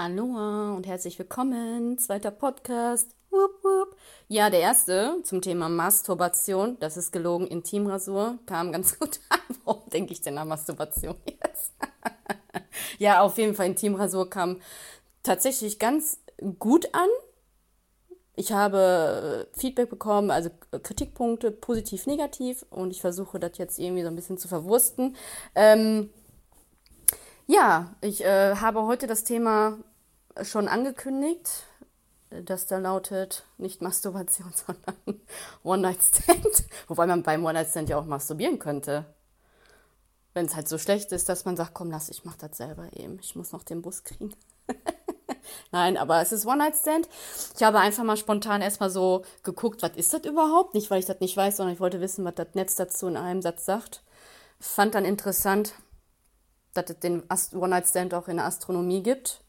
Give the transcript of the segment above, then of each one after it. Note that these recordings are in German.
Aloha und herzlich willkommen. Zweiter Podcast. Wupp, wupp. Ja, der erste zum Thema Masturbation. Das ist gelogen. Intimrasur kam ganz gut an. Warum denke ich denn an Masturbation jetzt? ja, auf jeden Fall Intimrasur kam tatsächlich ganz gut an. Ich habe Feedback bekommen, also Kritikpunkte, positiv, negativ. Und ich versuche das jetzt irgendwie so ein bisschen zu verwursten. Ähm, ja, ich äh, habe heute das Thema schon angekündigt, dass da lautet nicht Masturbation, sondern One-Night-Stand. Wobei man beim One-Night-Stand ja auch masturbieren könnte. Wenn es halt so schlecht ist, dass man sagt, komm, lass, ich mach das selber eben. Ich muss noch den Bus kriegen. Nein, aber es ist One-Night-Stand. Ich habe einfach mal spontan erstmal so geguckt, was ist das überhaupt? Nicht, weil ich das nicht weiß, sondern ich wollte wissen, was das Netz dazu in einem Satz sagt. Fand dann interessant, dass es den One-Night-Stand auch in der Astronomie gibt.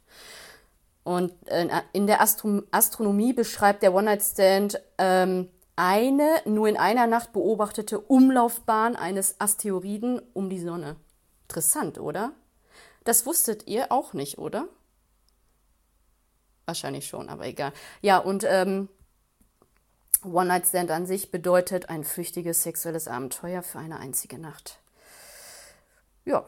Und äh, in der Astro Astronomie beschreibt der One-Night-Stand ähm, eine nur in einer Nacht beobachtete Umlaufbahn eines Asteroiden um die Sonne. Interessant, oder? Das wusstet ihr auch nicht, oder? Wahrscheinlich schon, aber egal. Ja, und ähm, One-Night-Stand an sich bedeutet ein flüchtiges sexuelles Abenteuer für eine einzige Nacht. Ja,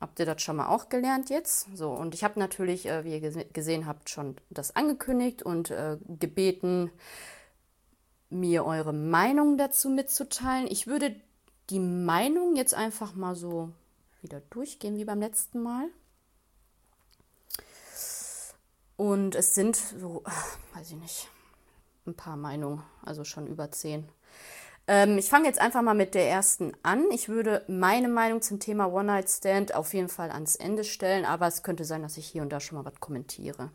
Habt ihr das schon mal auch gelernt jetzt? So, und ich habe natürlich, äh, wie ihr gese gesehen habt, schon das angekündigt und äh, gebeten, mir eure Meinung dazu mitzuteilen. Ich würde die Meinung jetzt einfach mal so wieder durchgehen wie beim letzten Mal. Und es sind so, weiß ich nicht, ein paar Meinungen, also schon über zehn. Ähm, ich fange jetzt einfach mal mit der ersten an. Ich würde meine Meinung zum Thema One Night Stand auf jeden Fall ans Ende stellen, aber es könnte sein, dass ich hier und da schon mal was kommentiere.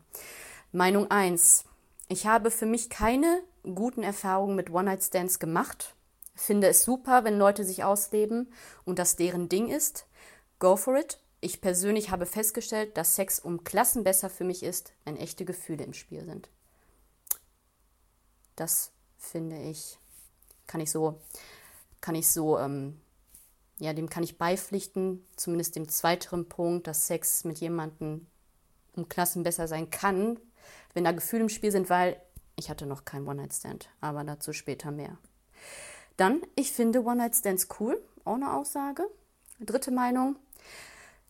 Meinung 1. Ich habe für mich keine guten Erfahrungen mit One Night Stands gemacht. Finde es super, wenn Leute sich ausleben und das deren Ding ist. Go for it. Ich persönlich habe festgestellt, dass Sex um Klassen besser für mich ist, wenn echte Gefühle im Spiel sind. Das finde ich kann ich so, kann ich so, ähm, ja, dem kann ich beipflichten, zumindest dem zweiteren Punkt, dass Sex mit jemandem um Klassen besser sein kann, wenn da Gefühle im Spiel sind, weil ich hatte noch keinen One-Night-Stand, aber dazu später mehr. Dann, ich finde One-Night-Stands cool, auch eine Aussage. Dritte Meinung,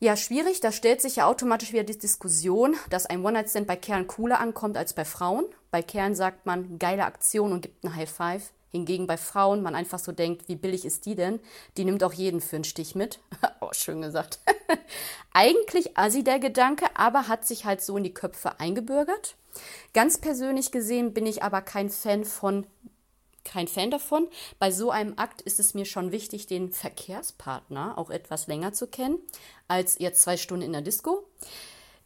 ja, schwierig. Da stellt sich ja automatisch wieder die Diskussion, dass ein One-Night-Stand bei Kerlen cooler ankommt als bei Frauen. Bei Kerlen sagt man geile Aktion und gibt einen High Five. Hingegen bei Frauen man einfach so denkt, wie billig ist die denn? Die nimmt auch jeden für einen Stich mit. oh, schön gesagt. Eigentlich assi der Gedanke, aber hat sich halt so in die Köpfe eingebürgert. Ganz persönlich gesehen bin ich aber kein Fan von kein Fan davon. Bei so einem Akt ist es mir schon wichtig, den Verkehrspartner auch etwas länger zu kennen, als jetzt zwei Stunden in der Disco.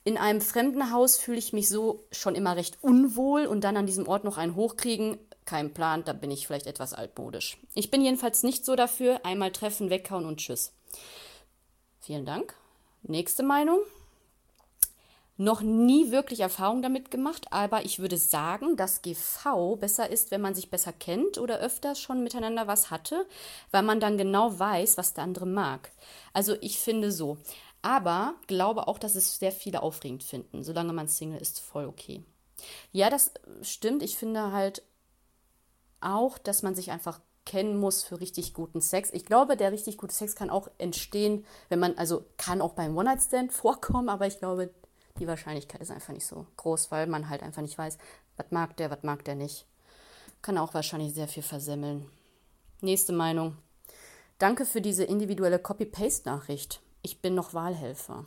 In einem fremden Haus fühle ich mich so schon immer recht unwohl und dann an diesem Ort noch einen hochkriegen, kein Plan, da bin ich vielleicht etwas altmodisch. Ich bin jedenfalls nicht so dafür. Einmal treffen, weghauen und tschüss. Vielen Dank. Nächste Meinung. Noch nie wirklich Erfahrung damit gemacht, aber ich würde sagen, dass GV besser ist, wenn man sich besser kennt oder öfters schon miteinander was hatte, weil man dann genau weiß, was der andere mag. Also ich finde so. Aber glaube auch, dass es sehr viele aufregend finden. Solange man Single ist, voll okay. Ja, das stimmt. Ich finde halt auch, dass man sich einfach kennen muss für richtig guten Sex. Ich glaube, der richtig gute Sex kann auch entstehen, wenn man, also kann auch beim One-Night-Stand vorkommen, aber ich glaube, die Wahrscheinlichkeit ist einfach nicht so groß, weil man halt einfach nicht weiß, was mag der, was mag der nicht. Kann auch wahrscheinlich sehr viel versemmeln. Nächste Meinung. Danke für diese individuelle Copy-Paste-Nachricht. Ich bin noch Wahlhelfer.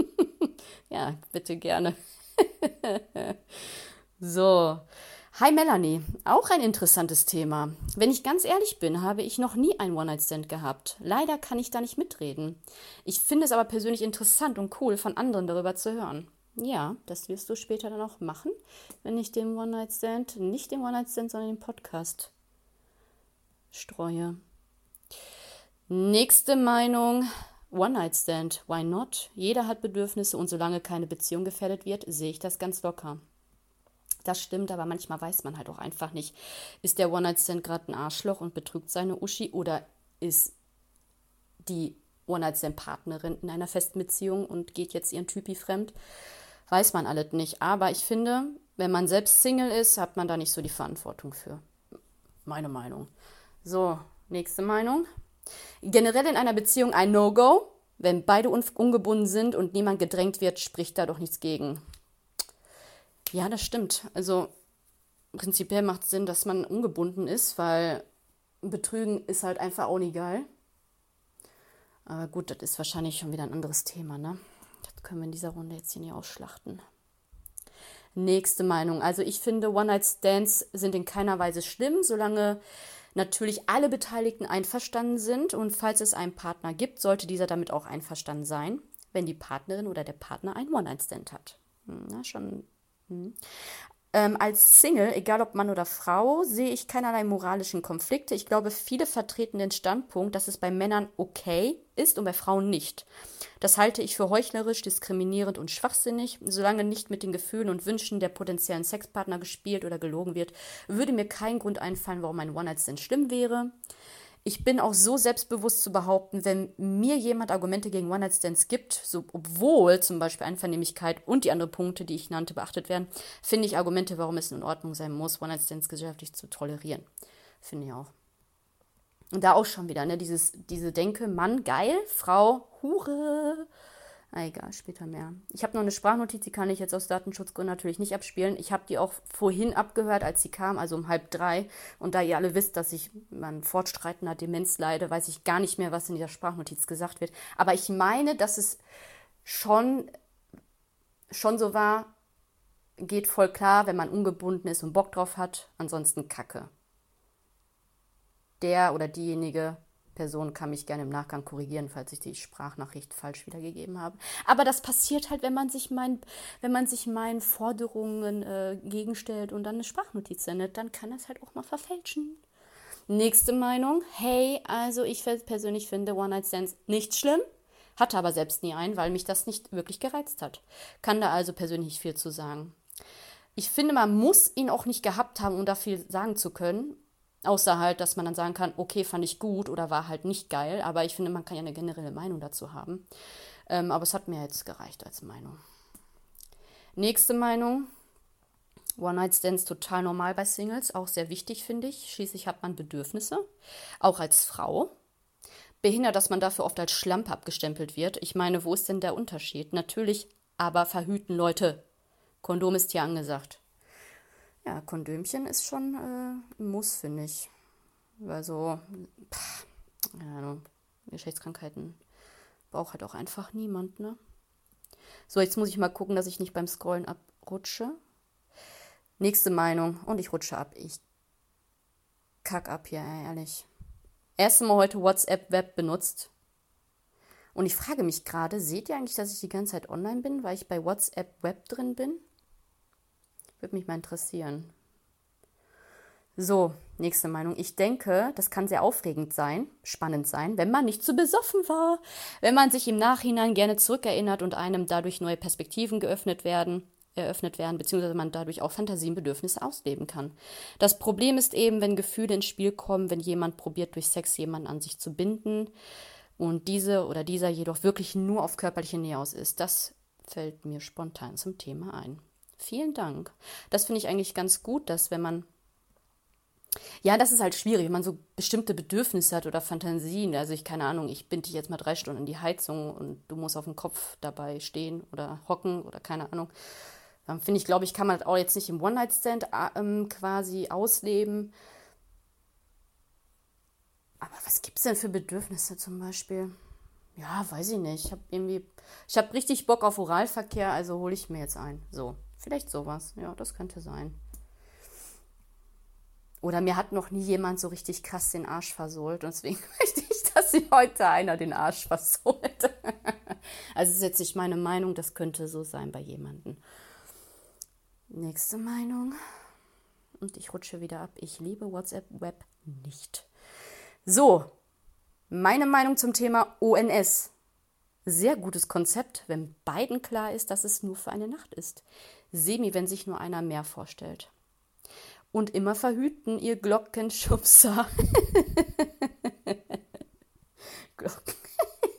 ja, bitte gerne. so, Hi Melanie, auch ein interessantes Thema. Wenn ich ganz ehrlich bin, habe ich noch nie ein One-Night-Stand gehabt. Leider kann ich da nicht mitreden. Ich finde es aber persönlich interessant und cool, von anderen darüber zu hören. Ja, das wirst du später dann auch machen, wenn ich den One-Night-Stand, nicht den One-Night-Stand, sondern den Podcast streue. Nächste Meinung. One-Night-Stand. Why not? Jeder hat Bedürfnisse und solange keine Beziehung gefährdet wird, sehe ich das ganz locker. Das stimmt, aber manchmal weiß man halt auch einfach nicht, ist der One-Night-Stand gerade ein Arschloch und betrügt seine Uschi oder ist die One-Night-Stand-Partnerin in einer festen Beziehung und geht jetzt ihren Typi fremd. Weiß man alles nicht. Aber ich finde, wenn man selbst Single ist, hat man da nicht so die Verantwortung für. Meine Meinung. So, nächste Meinung. Generell in einer Beziehung ein No-Go. Wenn beide ungebunden sind und niemand gedrängt wird, spricht da doch nichts gegen. Ja, das stimmt. Also prinzipiell macht es Sinn, dass man ungebunden ist, weil Betrügen ist halt einfach auch nicht geil. Aber gut, das ist wahrscheinlich schon wieder ein anderes Thema, ne? Das können wir in dieser Runde jetzt hier nicht ausschlachten. Nächste Meinung. Also ich finde, One-Night-Stands sind in keiner Weise schlimm, solange natürlich alle Beteiligten einverstanden sind. Und falls es einen Partner gibt, sollte dieser damit auch einverstanden sein, wenn die Partnerin oder der Partner einen One-Night-Stand hat. Hm, na, schon. Hm. Ähm, als Single, egal ob Mann oder Frau, sehe ich keinerlei moralischen Konflikte. Ich glaube, viele vertreten den Standpunkt, dass es bei Männern okay ist und bei Frauen nicht. Das halte ich für heuchlerisch, diskriminierend und schwachsinnig. Solange nicht mit den Gefühlen und Wünschen der potenziellen Sexpartner gespielt oder gelogen wird, würde mir kein Grund einfallen, warum ein One-Night-Stand schlimm wäre ich bin auch so selbstbewusst zu behaupten, wenn mir jemand Argumente gegen One-Night-Stands gibt, so, obwohl zum Beispiel Einvernehmlichkeit und die anderen Punkte, die ich nannte, beachtet werden, finde ich Argumente, warum es in Ordnung sein muss, One-Night-Stands gesellschaftlich zu tolerieren. Finde ich auch. Und da auch schon wieder, ne, dieses, diese Denke, Mann, geil, Frau, Hure. Ah, egal, später mehr. Ich habe noch eine Sprachnotiz, die kann ich jetzt aus Datenschutzgründen natürlich nicht abspielen. Ich habe die auch vorhin abgehört, als sie kam, also um halb drei. Und da ihr alle wisst, dass ich an fortschreitender Demenz leide, weiß ich gar nicht mehr, was in dieser Sprachnotiz gesagt wird. Aber ich meine, dass es schon, schon so war, geht voll klar, wenn man ungebunden ist und Bock drauf hat. Ansonsten Kacke. Der oder diejenige Person kann mich gerne im Nachgang korrigieren, falls ich die Sprachnachricht falsch wiedergegeben habe. Aber das passiert halt, wenn man sich, mein, wenn man sich meinen Forderungen äh, gegenstellt und dann eine Sprachnotiz sendet, dann kann das halt auch mal verfälschen. Nächste Meinung. Hey, also ich persönlich finde One-Night-Stands nicht schlimm, hatte aber selbst nie einen, weil mich das nicht wirklich gereizt hat. Kann da also persönlich viel zu sagen. Ich finde, man muss ihn auch nicht gehabt haben, um da viel sagen zu können. Außer halt, dass man dann sagen kann, okay, fand ich gut oder war halt nicht geil. Aber ich finde, man kann ja eine generelle Meinung dazu haben. Ähm, aber es hat mir jetzt gereicht als Meinung. Nächste Meinung. One-Night-Stands total normal bei Singles, auch sehr wichtig, finde ich. Schließlich hat man Bedürfnisse, auch als Frau. Behindert, dass man dafür oft als Schlampe abgestempelt wird. Ich meine, wo ist denn der Unterschied? Natürlich, aber verhüten Leute. Kondom ist hier angesagt. Ja, Kondömchen ist schon äh, ein Muss, finde ich. Weil so, pff, ja, Geschlechtskrankheiten braucht halt auch einfach niemand, ne? So, jetzt muss ich mal gucken, dass ich nicht beim Scrollen abrutsche. Nächste Meinung. Und ich rutsche ab. Ich kack ab hier, ehrlich. Erste Mal heute WhatsApp Web benutzt. Und ich frage mich gerade, seht ihr eigentlich, dass ich die ganze Zeit online bin, weil ich bei WhatsApp Web drin bin? Würde mich mal interessieren. So, nächste Meinung. Ich denke, das kann sehr aufregend sein, spannend sein, wenn man nicht zu besoffen war, wenn man sich im Nachhinein gerne zurückerinnert und einem dadurch neue Perspektiven geöffnet werden, eröffnet werden, beziehungsweise man dadurch auch Fantasienbedürfnisse ausleben kann. Das Problem ist eben, wenn Gefühle ins Spiel kommen, wenn jemand probiert, durch Sex jemanden an sich zu binden und diese oder dieser jedoch wirklich nur auf körperliche Nähe aus ist. Das fällt mir spontan zum Thema ein. Vielen Dank. Das finde ich eigentlich ganz gut, dass wenn man ja, das ist halt schwierig, wenn man so bestimmte Bedürfnisse hat oder Fantasien. Also ich, keine Ahnung, ich binde dich jetzt mal drei Stunden in die Heizung und du musst auf dem Kopf dabei stehen oder hocken oder keine Ahnung. Dann finde ich, glaube ich, kann man das auch jetzt nicht im One-Night-Stand ähm, quasi ausleben. Aber was gibt es denn für Bedürfnisse zum Beispiel? Ja, weiß ich nicht. Ich habe irgendwie, ich habe richtig Bock auf Oralverkehr, also hole ich mir jetzt ein. So. Vielleicht sowas. Ja, das könnte sein. Oder mir hat noch nie jemand so richtig krass den Arsch versohlt. Und deswegen möchte ich, dass sie heute einer den Arsch versohlt. also ist jetzt nicht meine Meinung, das könnte so sein bei jemandem. Nächste Meinung. Und ich rutsche wieder ab. Ich liebe WhatsApp Web nicht. So, meine Meinung zum Thema ONS. Sehr gutes Konzept, wenn beiden klar ist, dass es nur für eine Nacht ist. Semi, wenn sich nur einer mehr vorstellt. Und immer verhüten, ihr Glockenschubser. Glocken.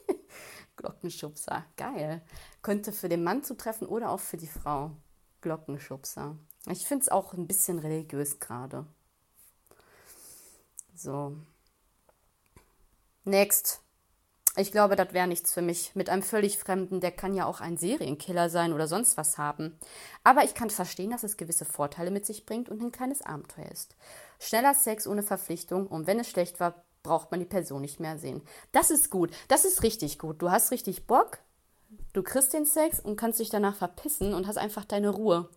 Glockenschubser, geil. Könnte für den Mann zutreffen oder auch für die Frau. Glockenschubser. Ich finde es auch ein bisschen religiös gerade. So. Next. Ich glaube, das wäre nichts für mich. Mit einem völlig Fremden, der kann ja auch ein Serienkiller sein oder sonst was haben. Aber ich kann verstehen, dass es gewisse Vorteile mit sich bringt und ein kleines Abenteuer ist. Schneller Sex ohne Verpflichtung und wenn es schlecht war, braucht man die Person nicht mehr sehen. Das ist gut. Das ist richtig gut. Du hast richtig Bock. Du kriegst den Sex und kannst dich danach verpissen und hast einfach deine Ruhe.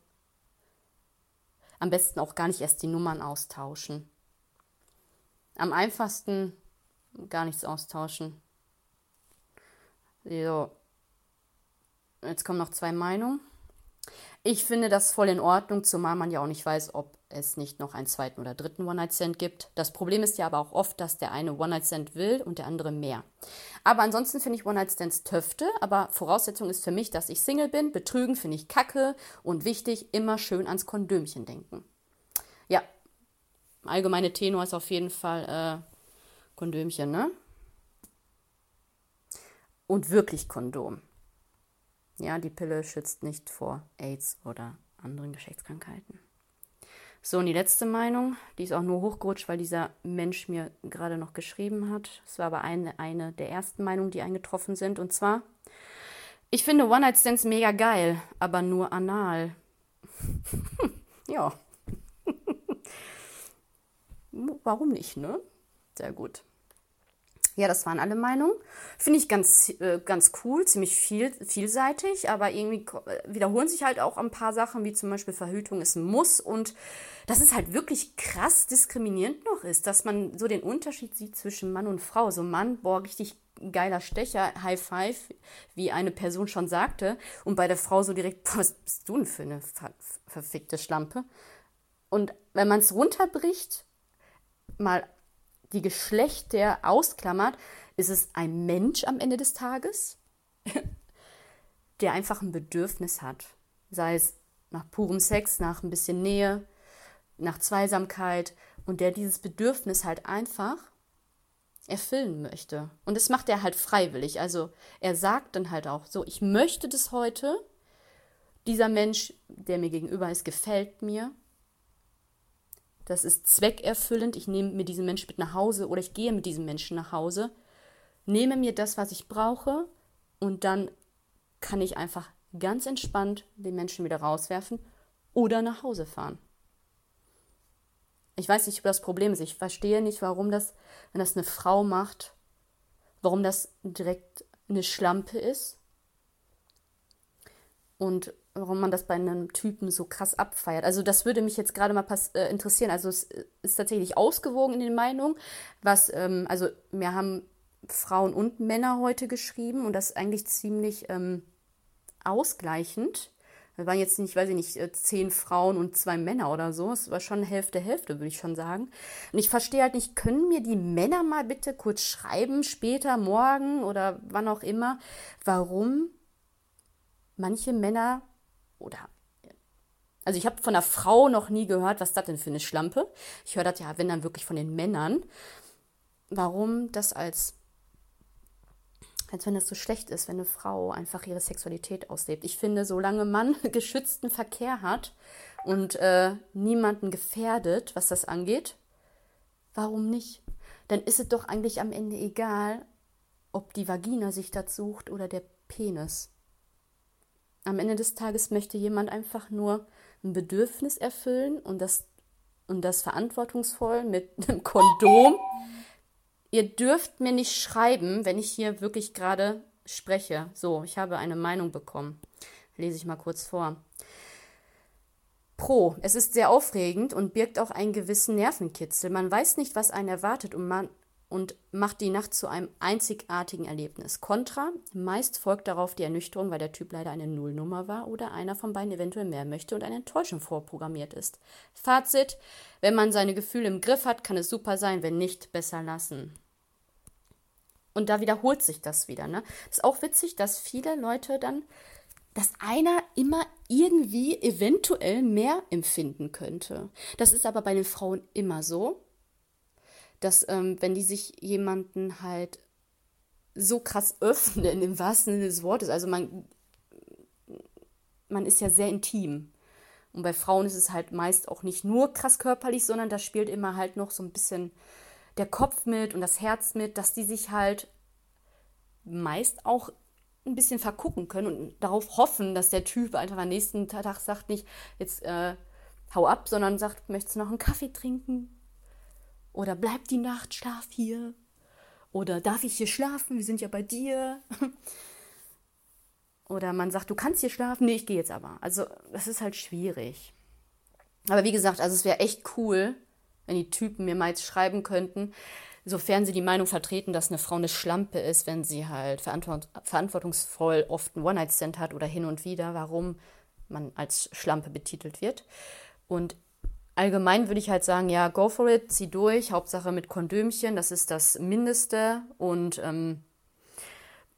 Am besten auch gar nicht erst die Nummern austauschen. Am einfachsten gar nichts austauschen. So. Jetzt kommen noch zwei Meinungen. Ich finde das voll in Ordnung, zumal man ja auch nicht weiß, ob es nicht noch einen zweiten oder dritten One-Night-Stand gibt. Das Problem ist ja aber auch oft, dass der eine One-Night-Stand will und der andere mehr. Aber ansonsten finde ich One-Night-Stands töfte, aber Voraussetzung ist für mich, dass ich Single bin. Betrügen finde ich kacke und wichtig, immer schön ans Kondömchen denken. Ja, allgemeine Tenor ist auf jeden Fall äh, Kondömchen, ne? Und wirklich Kondom. Ja, die Pille schützt nicht vor AIDS oder anderen Geschlechtskrankheiten. So, und die letzte Meinung, die ist auch nur hochgerutscht, weil dieser Mensch mir gerade noch geschrieben hat. Es war aber eine, eine der ersten Meinungen, die eingetroffen sind. Und zwar, ich finde One-Night-Stands mega geil, aber nur anal. ja. Warum nicht, ne? Sehr gut. Ja, das waren alle Meinungen. Finde ich ganz, äh, ganz cool, ziemlich viel, vielseitig, aber irgendwie wiederholen sich halt auch ein paar Sachen, wie zum Beispiel Verhütung ist ein Muss und dass es halt wirklich krass diskriminierend noch ist, dass man so den Unterschied sieht zwischen Mann und Frau. So Mann, boah, richtig geiler Stecher, High Five, wie eine Person schon sagte, und bei der Frau so direkt, was bist du denn für eine ver verfickte Schlampe? Und wenn man es runterbricht, mal die Geschlechter ausklammert, ist es ein Mensch am Ende des Tages, der einfach ein Bedürfnis hat. Sei es nach purem Sex, nach ein bisschen Nähe, nach Zweisamkeit und der dieses Bedürfnis halt einfach erfüllen möchte. Und das macht er halt freiwillig. Also er sagt dann halt auch so, ich möchte das heute. Dieser Mensch, der mir gegenüber ist, gefällt mir. Das ist zweckerfüllend. Ich nehme mir diesen Menschen mit nach Hause oder ich gehe mit diesem Menschen nach Hause, nehme mir das, was ich brauche und dann kann ich einfach ganz entspannt den Menschen wieder rauswerfen oder nach Hause fahren. Ich weiß nicht, ob das Problem ist. Ich verstehe nicht, warum das, wenn das eine Frau macht, warum das direkt eine Schlampe ist. Und warum man das bei einem Typen so krass abfeiert. Also das würde mich jetzt gerade mal äh, interessieren. Also es ist tatsächlich ausgewogen in den Meinungen, was, ähm, also wir haben Frauen und Männer heute geschrieben und das ist eigentlich ziemlich ähm, ausgleichend. Wir waren jetzt nicht, weiß ich nicht, äh, zehn Frauen und zwei Männer oder so. Es war schon Hälfte, Hälfte, würde ich schon sagen. Und ich verstehe halt nicht, können mir die Männer mal bitte kurz schreiben, später, morgen oder wann auch immer, warum manche Männer oder also ich habe von einer Frau noch nie gehört, was das denn für eine Schlampe. Ich höre das ja, wenn dann wirklich von den Männern. Warum das als, als wenn das so schlecht ist, wenn eine Frau einfach ihre Sexualität auslebt. Ich finde, solange man geschützten Verkehr hat und äh, niemanden gefährdet, was das angeht, warum nicht? Dann ist es doch eigentlich am Ende egal, ob die Vagina sich das sucht oder der Penis. Am Ende des Tages möchte jemand einfach nur ein Bedürfnis erfüllen und das, und das verantwortungsvoll mit einem Kondom. Ihr dürft mir nicht schreiben, wenn ich hier wirklich gerade spreche. So, ich habe eine Meinung bekommen. Lese ich mal kurz vor. Pro. Es ist sehr aufregend und birgt auch einen gewissen Nervenkitzel. Man weiß nicht, was einen erwartet und man und macht die Nacht zu einem einzigartigen Erlebnis. Contra, meist folgt darauf die Ernüchterung, weil der Typ leider eine Nullnummer war oder einer von beiden eventuell mehr möchte und eine Enttäuschung vorprogrammiert ist. Fazit, wenn man seine Gefühle im Griff hat, kann es super sein, wenn nicht, besser lassen. Und da wiederholt sich das wieder. Ne? Ist auch witzig, dass viele Leute dann, dass einer immer irgendwie eventuell mehr empfinden könnte. Das ist aber bei den Frauen immer so dass ähm, wenn die sich jemanden halt so krass öffnen im wahrsten Sinne des Wortes. Also man, man ist ja sehr intim. Und bei Frauen ist es halt meist auch nicht nur krass körperlich, sondern da spielt immer halt noch so ein bisschen der Kopf mit und das Herz mit, dass die sich halt meist auch ein bisschen vergucken können und darauf hoffen, dass der Typ einfach am nächsten Tag sagt nicht, jetzt äh, hau ab, sondern sagt, möchtest du noch einen Kaffee trinken? Oder bleibt die Nacht, schlaf hier. Oder darf ich hier schlafen? Wir sind ja bei dir. Oder man sagt, du kannst hier schlafen. Nee, ich gehe jetzt aber. Also, das ist halt schwierig. Aber wie gesagt, also es wäre echt cool, wenn die Typen mir mal jetzt schreiben könnten, sofern sie die Meinung vertreten, dass eine Frau eine Schlampe ist, wenn sie halt verantwort verantwortungsvoll oft einen One-Night-Stand hat oder hin und wieder, warum man als Schlampe betitelt wird. Und allgemein würde ich halt sagen, ja, go for it, zieh durch, Hauptsache mit Kondömchen, das ist das Mindeste. Und ähm,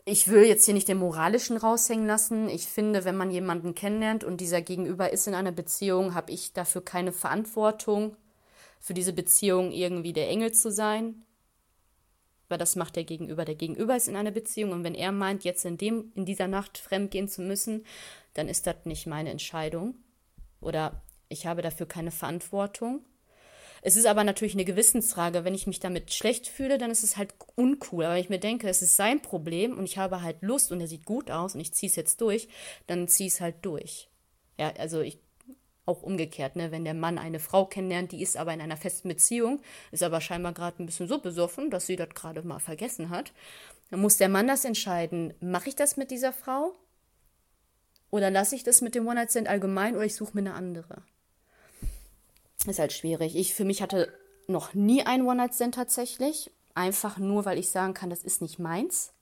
ich will jetzt hier nicht den moralischen raushängen lassen. Ich finde, wenn man jemanden kennenlernt und dieser Gegenüber ist in einer Beziehung, habe ich dafür keine Verantwortung, für diese Beziehung irgendwie der Engel zu sein. Weil das macht der Gegenüber. Der Gegenüber ist in einer Beziehung und wenn er meint, jetzt in, dem, in dieser Nacht fremdgehen zu müssen, dann ist das nicht meine Entscheidung. Oder ich habe dafür keine Verantwortung. Es ist aber natürlich eine Gewissensfrage. Wenn ich mich damit schlecht fühle, dann ist es halt uncool. Aber wenn ich mir denke, es ist sein Problem und ich habe halt Lust und er sieht gut aus und ich ziehe es jetzt durch, dann ziehe ich es halt durch. Ja, also ich auch umgekehrt, ne? wenn der Mann eine Frau kennenlernt, die ist aber in einer festen Beziehung, ist aber scheinbar gerade ein bisschen so besoffen, dass sie das gerade mal vergessen hat, dann muss der Mann das entscheiden, mache ich das mit dieser Frau oder lasse ich das mit dem One-Night-Stand allgemein oder ich suche mir eine andere. Ist halt schwierig. Ich für mich hatte noch nie einen One-Night-Stand tatsächlich. Einfach nur, weil ich sagen kann, das ist nicht meins.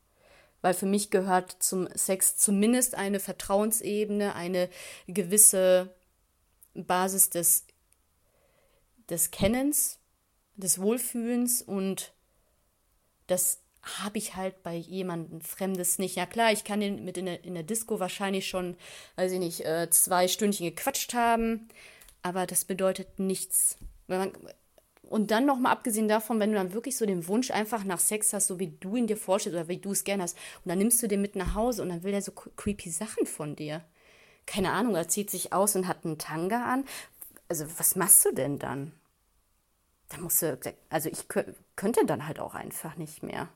Weil für mich gehört zum Sex zumindest eine Vertrauensebene, eine gewisse Basis des, des Kennens, des Wohlfühlens und das habe ich halt bei jemandem Fremdes nicht. Ja klar, ich kann den mit in der, in der Disco wahrscheinlich schon, weiß ich nicht, äh, zwei Stündchen gequatscht haben, aber das bedeutet nichts. und dann nochmal abgesehen davon, wenn du dann wirklich so den Wunsch einfach nach Sex hast, so wie du ihn dir vorstellst oder wie du es gerne hast, und dann nimmst du den mit nach Hause und dann will er so creepy Sachen von dir. Keine Ahnung, er zieht sich aus und hat einen Tanga an. Also, was machst du denn dann? Da musst du, also ich könnte dann halt auch einfach nicht mehr.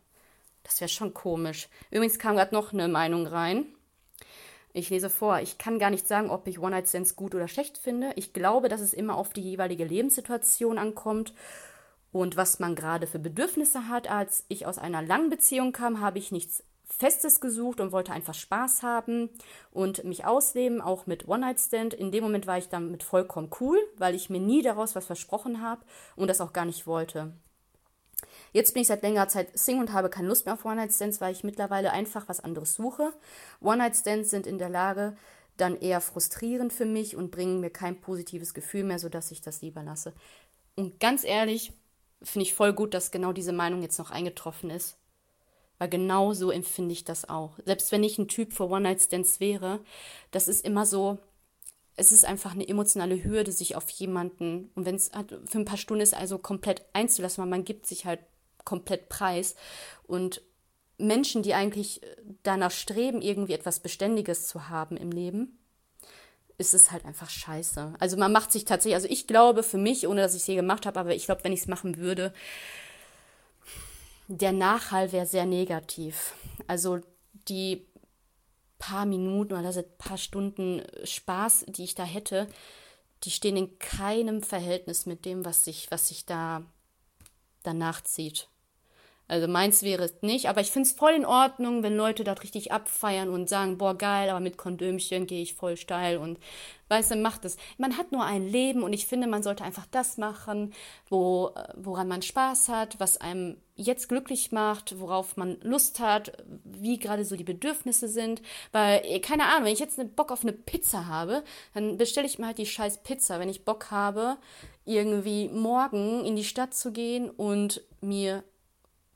Das wäre schon komisch. Übrigens kam gerade noch eine Meinung rein. Ich lese vor, ich kann gar nicht sagen, ob ich One-Night-Stands gut oder schlecht finde. Ich glaube, dass es immer auf die jeweilige Lebenssituation ankommt und was man gerade für Bedürfnisse hat. Als ich aus einer langen Beziehung kam, habe ich nichts Festes gesucht und wollte einfach Spaß haben und mich ausleben, auch mit One-Night-Stand. In dem Moment war ich damit vollkommen cool, weil ich mir nie daraus was versprochen habe und das auch gar nicht wollte. Jetzt bin ich seit längerer Zeit Single und habe keine Lust mehr auf One-Night-Stands, weil ich mittlerweile einfach was anderes suche. One-Night-Stands sind in der Lage, dann eher frustrierend für mich und bringen mir kein positives Gefühl mehr, sodass ich das lieber lasse. Und ganz ehrlich, finde ich voll gut, dass genau diese Meinung jetzt noch eingetroffen ist. Weil genau so empfinde ich das auch. Selbst wenn ich ein Typ für One-Night-Stands wäre, das ist immer so, es ist einfach eine emotionale Hürde, sich auf jemanden, und wenn es halt für ein paar Stunden ist, also komplett einzulassen, weil man gibt sich halt komplett preis. Und Menschen, die eigentlich danach streben, irgendwie etwas Beständiges zu haben im Leben, ist es halt einfach scheiße. Also man macht sich tatsächlich, also ich glaube für mich, ohne dass ich es je gemacht habe, aber ich glaube, wenn ich es machen würde, der Nachhall wäre sehr negativ. Also die paar Minuten oder also paar Stunden Spaß, die ich da hätte, die stehen in keinem Verhältnis mit dem, was sich, was sich da danach zieht. Also meins wäre es nicht, aber ich finde es voll in Ordnung, wenn Leute das richtig abfeiern und sagen, boah, geil, aber mit Kondömchen gehe ich voll steil und weißt du, macht es. Man hat nur ein Leben und ich finde, man sollte einfach das machen, wo, woran man Spaß hat, was einem jetzt glücklich macht, worauf man Lust hat, wie gerade so die Bedürfnisse sind. Weil, eh, keine Ahnung, wenn ich jetzt einen Bock auf eine Pizza habe, dann bestelle ich mir halt die scheiß Pizza. Wenn ich Bock habe, irgendwie morgen in die Stadt zu gehen und mir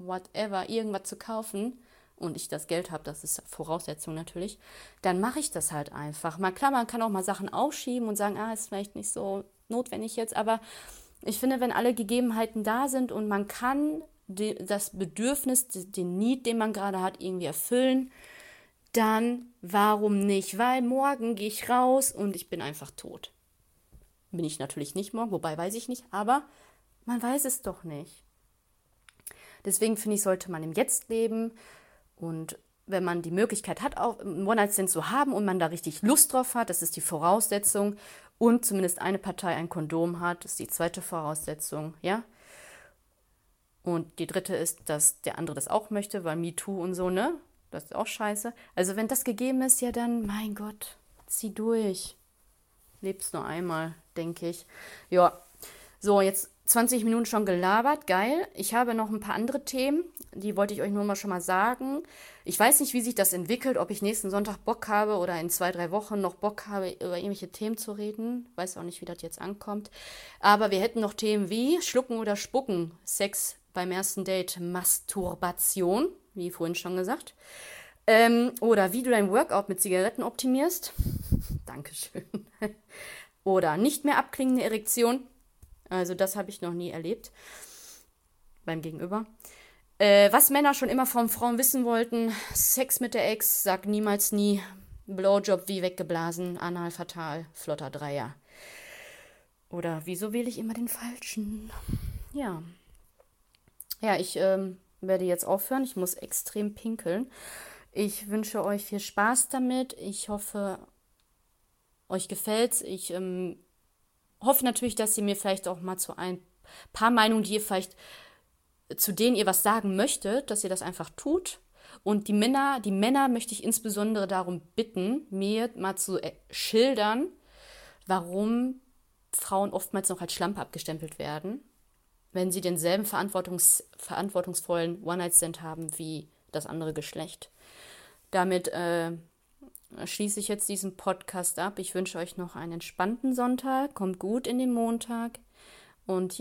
whatever, irgendwas zu kaufen und ich das Geld habe, das ist Voraussetzung natürlich, dann mache ich das halt einfach. Mal klar, man kann auch mal Sachen aufschieben und sagen, ah, ist vielleicht nicht so notwendig jetzt, aber ich finde, wenn alle Gegebenheiten da sind und man kann das Bedürfnis, den Need, den man gerade hat, irgendwie erfüllen, dann warum nicht? Weil morgen gehe ich raus und ich bin einfach tot. Bin ich natürlich nicht morgen, wobei weiß ich nicht, aber man weiß es doch nicht. Deswegen finde ich, sollte man im Jetzt leben und wenn man die Möglichkeit hat, auch einen One-Night-Stand zu haben und man da richtig Lust drauf hat, das ist die Voraussetzung und zumindest eine Partei ein Kondom hat, ist die zweite Voraussetzung, ja. Und die dritte ist, dass der andere das auch möchte, weil MeToo und so, ne? Das ist auch scheiße. Also wenn das gegeben ist, ja dann, mein Gott, zieh durch. Lebst nur einmal, denke ich. Ja, so, jetzt 20 Minuten schon gelabert, geil. Ich habe noch ein paar andere Themen, die wollte ich euch nur mal schon mal sagen. Ich weiß nicht, wie sich das entwickelt, ob ich nächsten Sonntag Bock habe oder in zwei, drei Wochen noch Bock habe, über irgendwelche Themen zu reden. Weiß auch nicht, wie das jetzt ankommt. Aber wir hätten noch Themen wie Schlucken oder Spucken, Sex beim ersten Date, Masturbation, wie vorhin schon gesagt. Ähm, oder wie du dein Workout mit Zigaretten optimierst. Dankeschön. oder nicht mehr abklingende Erektion. Also das habe ich noch nie erlebt. Beim Gegenüber. Äh, was Männer schon immer von Frauen wissen wollten. Sex mit der Ex, sag niemals nie. Blowjob wie weggeblasen, anal fatal, flotter Dreier. Oder wieso wähle ich immer den falschen? Ja. Ja, ich ähm, werde jetzt aufhören. Ich muss extrem pinkeln. Ich wünsche euch viel Spaß damit. Ich hoffe, euch gefällt's. Ich ähm, hoffe natürlich, dass ihr mir vielleicht auch mal zu ein paar Meinungen, die ihr vielleicht zu denen ihr was sagen möchtet, dass ihr das einfach tut. Und die Männer, die Männer möchte ich insbesondere darum bitten, mir mal zu äh, schildern, warum Frauen oftmals noch als Schlampe abgestempelt werden, wenn sie denselben verantwortungs verantwortungsvollen One-Night-Stand haben wie das andere Geschlecht. Damit äh, schließe ich jetzt diesen Podcast ab. Ich wünsche euch noch einen entspannten Sonntag. Kommt gut in den Montag. Und ja,